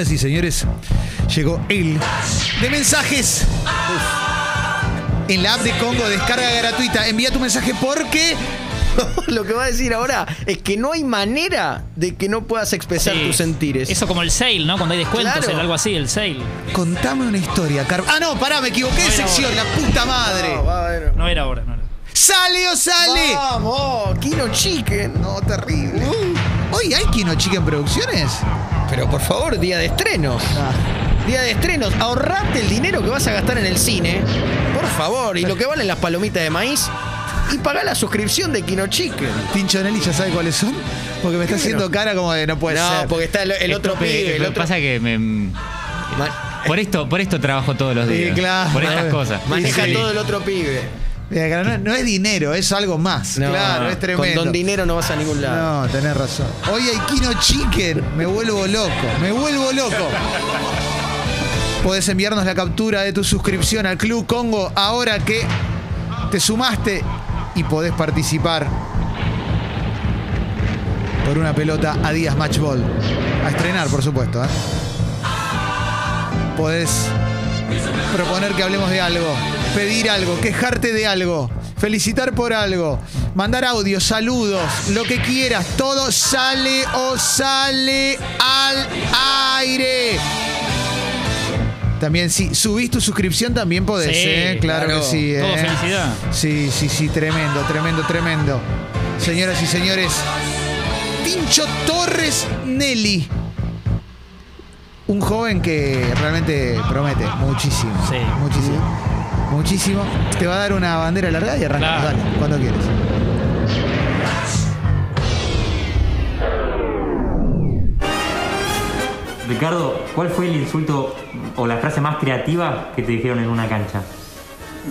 Señoras y señores, llegó el de mensajes. En la app de Congo, descarga gratuita. Envía tu mensaje porque Lo que va a decir ahora es que no hay manera de que no puedas expresar Sí. tus sentires. Eso como el sale, ¿no? Cuando hay descuentos, Claro. el algo así, el sale. contame una historia, Car- Ah, no, pará, me equivoqué de No sección, la puta madre. No, va, bueno. No era ahora, no era. ¡Sale o sale! Vamos, Kino Chicken. No, terrible. Hoy hay Kino Chicken Producciones. Pero por favor, día de estrenos. Día de estrenos. Ahorrate el dinero que vas a gastar en el cine. Por favor. Y lo que valen las palomitas de maíz. Y pagá la suscripción de Kino Chicken. Tincho Nelly ya sabe cuáles son. Porque me está haciendo cara como de no puede No, ser. porque está el, el otro pibe. El lo que otro... pasa que me. Por esto, por esto trabajo todos los Sí, días. claro. Por estas Sí. cosas. Maneja Sí. todo el otro pibe. No, no es dinero, es algo más. No, claro, es Con tremendo. don dinero no vas a ningún lado. No, tenés razón. Hoy hay Kino Chicken. Me vuelvo loco. Me vuelvo loco. Podés enviarnos la captura de tu suscripción al Club Congo ahora que te sumaste y podés participar por una pelota a Díaz Match Ball. A estrenar, por supuesto. ¿eh? Podés proponer que hablemos de algo, pedir algo, quejarte de algo, felicitar por algo, mandar audio, saludos, lo que quieras, todo sale o sale al aire. También, si subís tu suscripción, también podés, Sí, ¿eh? Claro, claro. que sí, Todo ¿eh? felicidad. Sí, sí, sí, tremendo, tremendo, tremendo. Señoras y señores, Tincho Torres Nelly. Un joven que realmente promete muchísimo. Sí. Muchísimo. Muchísimo. Te va a dar una bandera larga y arrancamos. Claro. Dale, cuando quieres. Ricardo, ¿cuál fue el insulto o la frase más creativa que te dijeron en una cancha?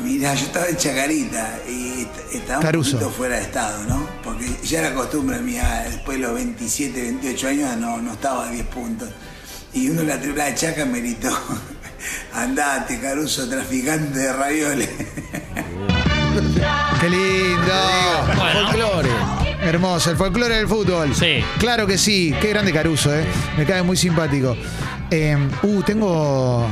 Mirá, yo estaba en Chacarita y est- estaba un Caruso. poquito fuera de estado, ¿no? Porque ya era costumbre mía, después de los 27, 28 años no, no estaba a 10 puntos. Y uno en la tribuna de Chaca me gritó, andate Caruso, traficante de ravioles. ¡Qué lindo! Bueno. Folclore. Hermoso, el folclore del fútbol. Sí. Claro que sí. Qué grande Caruso, ¿eh? Me cae muy simpático. Eh, uh, tengo.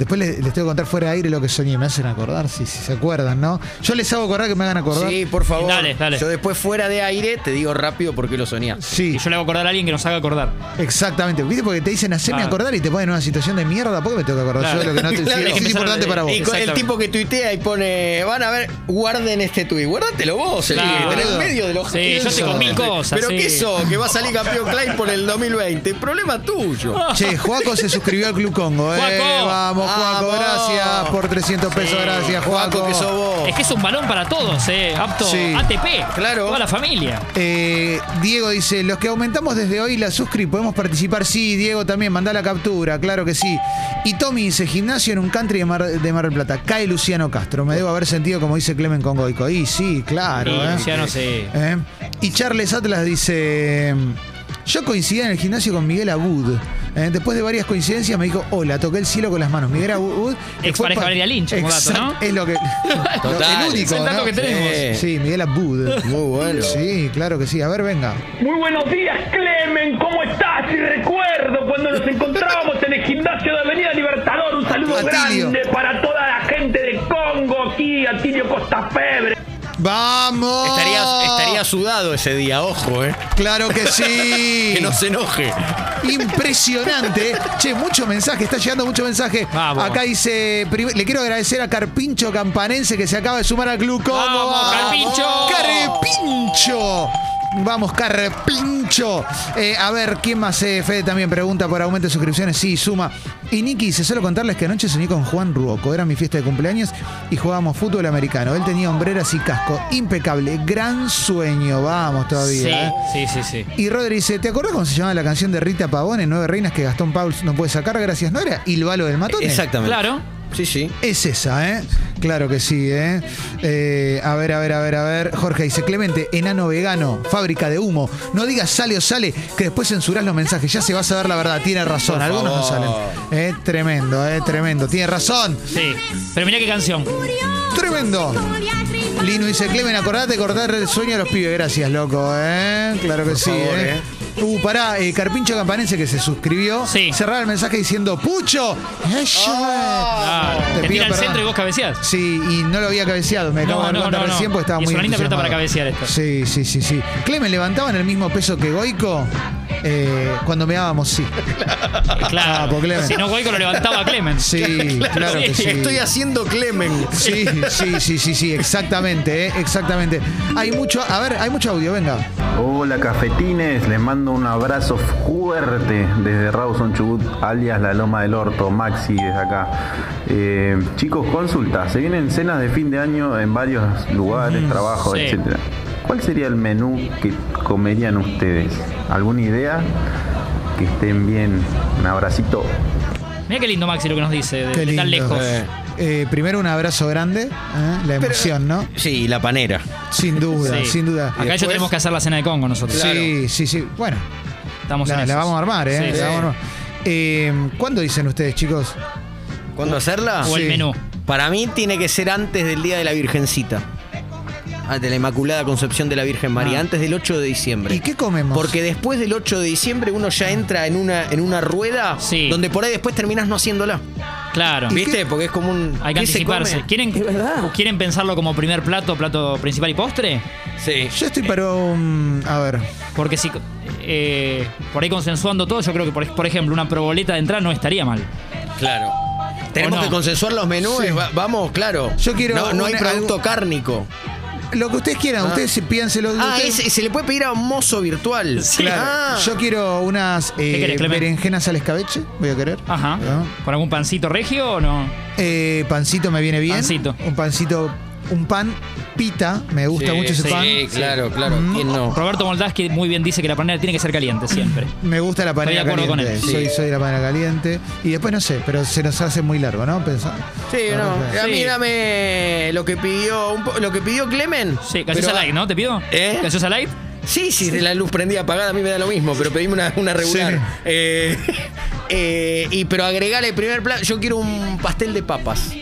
Después les, les tengo que contar fuera de aire lo que soñé. Me hacen acordar, si se acuerdan, ¿no? Yo les hago acordar que me hagan acordar. Sí, por favor. Dale, dale. Yo después fuera de aire te digo rápido porque lo soñás. Sí, Y yo le hago acordar a alguien que nos haga acordar. exactamente. ¿Viste? Porque te dicen hacerme Ah. acordar y te ponen en una situación de mierda. ¿Por qué me tengo que acordar Claro. yo de lo que no te Claro, sí, hay que es importante de- para vos? Y con el tipo que tuitea y pone, van a ver, guarden este tuit. Guárdatelo vos, el en el medio de los Sí, yo tengo mil cosas, Pero sí. qué eso, que va a salir campeón Klein por el 2020. Problema tuyo. Che, Juaco se suscribió al Club Congo, ¿eh? Juaco. Vamos, Juaco, gracias por 300 pesos, gracias, Juaco. Juaco, que sos vos. Es que es un balón para todos, ¿eh? Apto Sí. ATP. Claro. Toda la familia. Eh, Diego dice, los que aumentamos desde hoy la suscri, ¿podemos participar? Sí, Diego también, mandá la captura, claro que sí. Y Tommy dice, gimnasio en un country de Mar, de Mar del Plata. Cae Luciano Castro. Me debo haber sentido como dice Clemen Congoico. Y sí, claro. Sí, ¿eh? Luciano, sí. ¿Eh? Y Charles Atlas dice, yo coincidí en el gimnasio con Miguel Abud. ¿Eh? Después de varias coincidencias me dijo, hola, toqué el cielo con las manos. Miguel Abud... que Ex pareja pa- Valeria Lynch, como dato, Exacto, ¿no? Es lo que... Total. El único, Es el dato ¿no? que tenemos. Sí. Miguel Abud. Muy bueno. Sí, claro que sí. A ver, venga. Muy buenos días, Clemen. ¿Cómo estás? Y recuerdo cuando nos encontrábamos en el gimnasio de Avenida Libertador. Un saludo Atilio. grande para toda la gente de Congo aquí, Atilio Costa Febre. ¡Vamos! Sudado ese día, ojo, eh. Claro que sí. Que no se enoje. Impresionante. Che, mucho mensaje, está llegando mucho mensaje. Vamos. Acá dice, le quiero agradecer a Carpincho Campanense que se acaba de sumar al club. ¿Cómo Vamos, va? Carpincho. Carpincho. Vamos, Carpincho. Eh, a ver, ¿quién más? Eh, Fede también pregunta por aumento de suscripciones. Sí, suma. Y Nicky dice, solo contarles que anoche soñé con Juan Ruoco. Era mi fiesta de cumpleaños y jugábamos fútbol americano. Él tenía hombreras y casco. Impecable. Gran sueño. Vamos todavía. Sí, eh. sí, sí, sí. Y Rodri dice, ¿te acuerdas cómo se llamaba la canción de Rita Pavón en Nueve Reinas que Gastón Pauls no puede sacar? Gracias, ¿no era? ¿Y el balo del matón? Exactamente. Claro. Sí, sí. Es esa, ¿eh? Claro que sí, ¿eh? Eh, A ver, a ver, a ver, a ver. Jorge dice, Clemente, enano vegano, fábrica de humo. No digas sale o sale, que después censurás los mensajes. Ya se va a saber la verdad. Tiene razón, algunos no salen. Eh, tremendo, ¿eh? Tremendo. Tiene razón. Sí. Pero mirá qué canción. Tremendo. Lino dice, Clemen, acordate de cortar el sueño a los pibes. Gracias, loco, ¿eh? Claro que sí, favor, ¿eh? Uh, pará, eh, Carpincho Campanense que se suscribió. Sí. Cerraba el mensaje diciendo, ¡Pucho! ¡Eso! Ah, Te te pido tira al perdón. centro y vos cabeceás. Sí, y no lo había cabeceado. Me acabo No, de dar no, cuenta no, no. recién porque estaba Y es muy una linda pelota para cabecear esto. Sí, sí, sí, sí. Clemen, ¿levantaban el mismo peso que Goico? Eh, cuando me dábamos, sí. Claro. Ah, por Clemen. si no, Goico lo levantaba Clemen. Sí, claro, que sí. Estoy haciendo Clemen. Sí, sí, sí, sí, sí, exactamente, eh, exactamente. Hay mucho, a ver, hay mucho audio, venga. Hola cafetines, les mando un abrazo fuerte desde Rawson Chubut, alias La Loma del Orto, Maxi desde acá. Eh, chicos, consulta, se vienen cenas de fin de año en varios lugares, trabajos, sí. etcétera. ¿Cuál sería el menú que comerían ustedes? ¿Alguna idea? Que estén bien. Un abracito. Mira qué lindo Maxi lo que nos dice, de, Qué de tan lindo. lejos. Eh. Eh, primero un abrazo grande, ¿eh? la emoción, ¿no? Sí, la panera. Sin duda, Sí. sin duda. Acá ya tenemos que hacer la cena de Congo nosotros. Sí, sí, sí. Bueno, Estamos en la, la esos. vamos a armar, ¿eh? Sí, La sí. vamos a armar. Eh, ¿Cuándo dicen ustedes, chicos? ¿Cuándo hacerla? O el Sí. menú. Para mí tiene que ser antes del Día de la Virgencita. Ah, De la Inmaculada Concepción de la Virgen María, Ah. antes del 8 de diciembre. ¿Y qué comemos? Porque después del 8 de diciembre uno ya entra en una, en una rueda Sí. donde por ahí después terminas no haciéndola. Claro. ¿Viste? Porque es como un. Hay que anticiparse. ¿Quieren, ¿Quieren pensarlo como primer plato, plato principal y postre? Sí. Yo estoy para un. A ver. Porque si eh, por ahí consensuando todo, yo creo que, por, por ejemplo, una proboleta de entrada no estaría mal. Claro. Tenemos no? que consensuar los menús. Sí. va- vamos, claro. Yo quiero No, no hay producto cárnico. Lo que ustedes quieran, ustedes sí, pídanselo. Ah, ustedes- ese- se le puede pedir a un mozo virtual. Claro. Ah. Yo quiero unas eh, querés, berenjenas al escabeche, voy a querer. Ajá. ¿No? ¿Con algún pancito regio o no? Eh, pancito me viene bien. Pancito. Un pancito, un pan pita, me gusta Sí, mucho ese sí, pan. claro, claro. Mm. ¿Quién no? Roberto Moldaski muy bien dice que la panera tiene que ser caliente siempre. Me gusta la panera Estoy de acuerdo caliente. con él. Soy, soy de la panera caliente. Y después no sé, pero se nos hace muy largo, ¿no? Pensá. Sí, no. A mí Sí. dame lo que pidió un po- lo que pidió Clemen. Sí, gaseosa light, ¿no? ¿Te pido? ¿Eh? ¿Gaseosa light? Sí, sí, de la luz prendida apagada a mí me da lo mismo, pero pedime una, una regular. Sí. Eh, eh, y pero agregale el primer plato. Yo quiero un pastel de papas.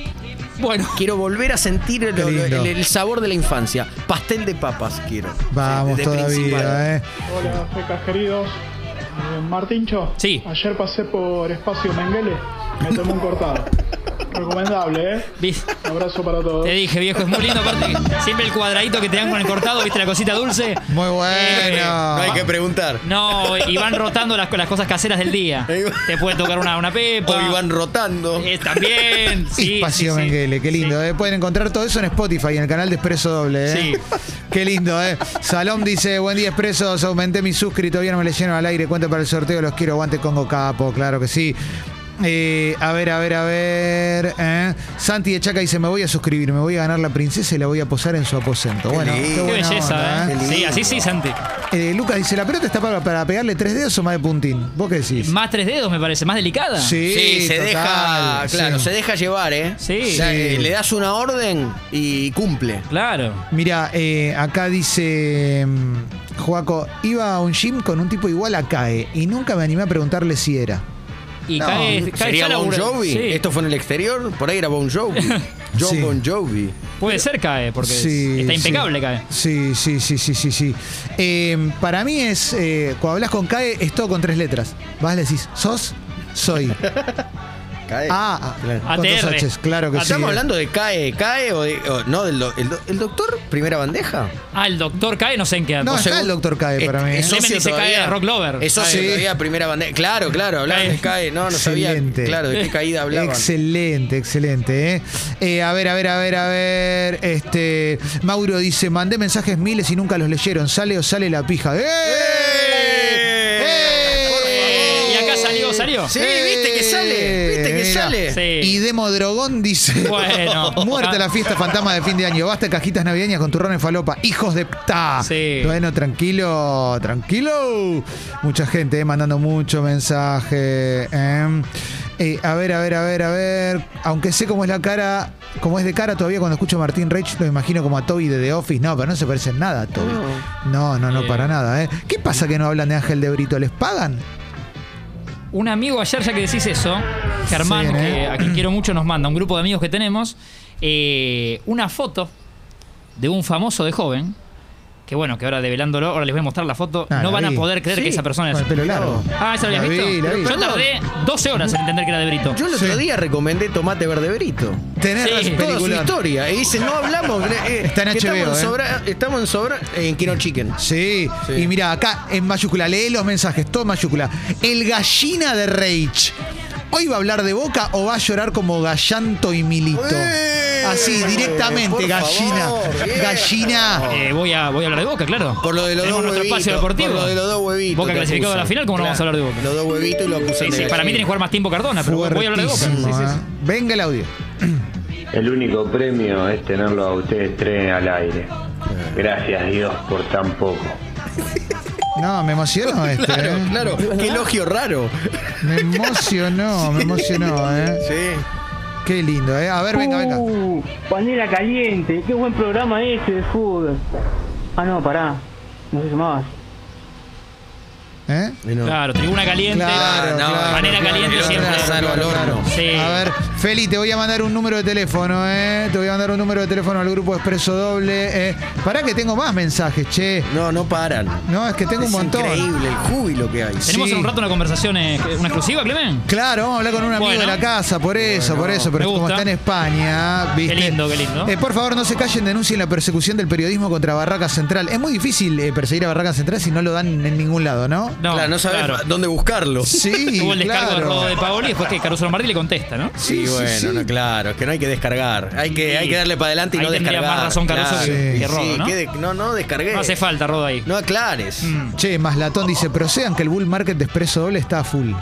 Bueno. Quiero volver a sentir el, sabor de la infancia. Pastel de papas quiero. Vamos Sí, de- de principal. todavía, ¿eh? Hola, fecas queridos. Eh, Martincho. Sí. Ayer pasé por Espacio Menguele. Me tomé un cortado. Recomendable, ¿eh? Un abrazo para todos. Te dije, viejo, es muy lindo. Aparte, siempre el cuadradito que te dan con el cortado, ¿viste la cosita dulce? Muy bueno. Eh, No hay que preguntar. No, y van rotando las, las cosas caseras del día. Te puede tocar una, una pepa. O iban rotando. Eh, también. Sí, Espacio sí, sí. Menguele, qué lindo, Sí. ¿eh? Pueden encontrar todo eso en Spotify, en el canal de Expreso Doble, ¿eh? Sí. Qué lindo, ¿eh? Salom dice, buen día Expresos, aumenté mi suscrito, todavía no me leyeron al aire, cuenta para el sorteo, los quiero, aguante Congo Capo, claro que sí. Eh, a ver, a ver, a ver. ¿eh? Santi de Chaca dice: Me voy a suscribir, me voy a ganar la princesa y la voy a posar en su aposento. bueno, lindo. qué, Qué buena belleza, onda, ¿eh? ¿eh? Sí, así sí, Santi. Eh, Lucas dice: ¿La pelota está para, para pegarle tres dedos o más de puntín? ¿Vos qué decís? Más tres dedos, me parece, más delicada. Sí, Sí, se total, deja, claro, sí. se deja llevar, ¿eh? Sí. O sea, Sí. le das una orden y cumple. Claro. Mira, eh, acá dice mm, Joaco, iba a un gym con un tipo igual a CAE y nunca me animé a preguntarle si era. Y No, cae, cae ¿Sería Bon Jovi? Sí. ¿Esto fue en el exterior? Por ahí era Bon Jovi. John Sí. Bon Jovi. Puede ser cae, porque Sí, está sí. impecable cae. Sí, sí, sí, sí, sí, sí. Eh, para mí es, eh, cuando hablas con CAE, es todo con tres letras. Vas, le decís, ¿sos? Soy. Cae. Ah, ah, Claro. ATR. Hs, claro que sí. ¿Estamos hablando de CAE, CAE o, de, o- no del do- el, do- el doctor primera bandeja? Ah, el doctor cae, no sé en qué anda. No, O está el doctor CAE para mí. ¿eh? Es Clemen socio dice todavía. CAE Rock Lover. Es socio Sí. todavía primera bandeja. Claro, claro, hablaban CAE. de CAE. No, no sabía. Excelente. Claro, de qué caída hablaban. Excelente, excelente. ¿eh? Eh, a ver, a ver, a ver, a ver. Este, Mauro dice, mandé mensajes miles y nunca los leyeron. ¿Sale o sale la pija? ¡Eh! ¡Eh! Y acá salió, salió. Sí, viste que sale. Mira. sale. Sí. Y Demo Drogón dice: Bueno. Muerte la fiesta fantasma de fin de año. Basta cajitas navideñas con turrón en falopa. Hijos de pta. Sí. Bueno, tranquilo, tranquilo. Mucha gente eh, mandando mucho mensaje. eh. Eh, a ver, a ver, a ver, a ver. Aunque sé cómo es la cara, como es de cara todavía cuando escucho a Martín Reich, lo imagino como a Toby de The Office. No, pero no se parece en nada a Toby. No, no, no, para nada. ¿eh? ¿Qué pasa que no hablan de Ángel de Brito? ¿Les pagan? Un amigo ayer, ya que decís eso, Germán, Sí, ¿eh? que a quien quiero mucho, nos manda, un grupo de amigos que tenemos, eh, una foto de un famoso de joven. Que bueno, que ahora develándolo, ahora les voy a mostrar la foto. Ah, no la van a vi. poder creer Sí, que esa persona Con es. el pelo largo. Ah, ¿esa lo La habías vi, visto? la vi. Yo tardé 12 horas en entender que era de Brito. Yo el otro Sí. día recomendé Tomate Verde Brito. Tenés Sí, Toda su historia. Y dice, no hablamos. eh, Está en que HBO, Estamos ¿eh? en Sobra, estamos en Sobra en Kino Chicken. Sí. Sí. y mira, acá en mayúscula, lee los mensajes, todo en mayúscula. El gallina de Rage. ¿Hoy va a hablar de boca o va a llorar como Gallanto y Milito? ¡Eh! Así, directamente, Por gallina. favor, bien. Gallina. Eh, voy, a, voy a hablar de Boca, claro. Por lo de los Tenemos dos nuestro huevitos. espacio deportivo. Por lo de los dos huevitos. Boca clasificado a la acusan. final, ¿cómo no vamos a hablar de Boca? Los dos huevitos y lo acusan Sí, de sí, para mí tiene que jugar más tiempo Cardona, pero voy a hablar de Boca. Sí, Fuertísimo, sí, sí. ¿eh? Venga el audio. El único premio es tenerlo a ustedes tres al aire. Gracias Dios por tan poco. No, me emocionó este. Claro, ¿eh? claro. Qué elogio raro. Me emocionó, me emocionó, ¿eh? Sí. Qué lindo, ¿eh? A ver, venga, venga. Uh, panela caliente, qué buen programa ese de fútbol. Ah, no, pará, no se llamaba. ¿Eh? Claro, tribuna caliente. Claro, no, claro, manera claro, caliente claro, siempre. claro, claro, claro. Sí. A ver, Feli, te voy a mandar un número de teléfono, ¿eh? Te voy a mandar un número de teléfono al grupo Expreso Doble. Eh. Pará que tengo más mensajes, che. No, no paran. No, es que tengo es un montón. increíble el júbilo que hay. Tenemos Sí. en un rato una conversación, eh, una exclusiva, Clemen. Claro, vamos a hablar con un amigo Bueno. de la casa, por eso, por eso, pero Me como gusta. está en España, ¿viste? Qué lindo, qué lindo. Eh, por favor, no se callen, denuncien la persecución del periodismo contra Barraca Central. Es muy difícil eh, perseguir a Barraca Central si no lo dan en ningún lado, ¿no? No, claro, no sabes claro. dónde buscarlo. Sí, Tuvo el descargo claro. de Paoli y después que Caruso Lombardi le contesta, ¿no? Sí, bueno, sí. no, claro, es que no hay que descargar. Hay que, Sí. hay que darle para adelante y Ahí no descargar. más razón Caruso Claro. que- Sí, que Rodo, ¿no? que de- no, no descargué. No hace falta Rodo ahí. No aclares. Mm. Che, Maslatón dice, procedan que el bull market de Expreso Doble está a full.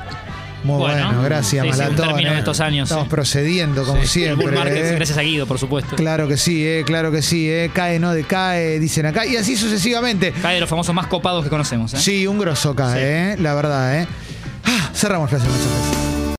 Muy bueno, Bueno, gracias, sí, sí, de eh. estos años, Estamos sí. procediendo, como El siempre. Bull Market, eh. gracias a Guido, por supuesto. Claro que sí, eh, claro que sí, eh. cae, no decae, dicen acá, y así sucesivamente. Cae de los famosos más copados que conocemos, ¿eh? Sí, un grosso cae, eh, la verdad. Eh. Ah, cerramos clase de mensajes.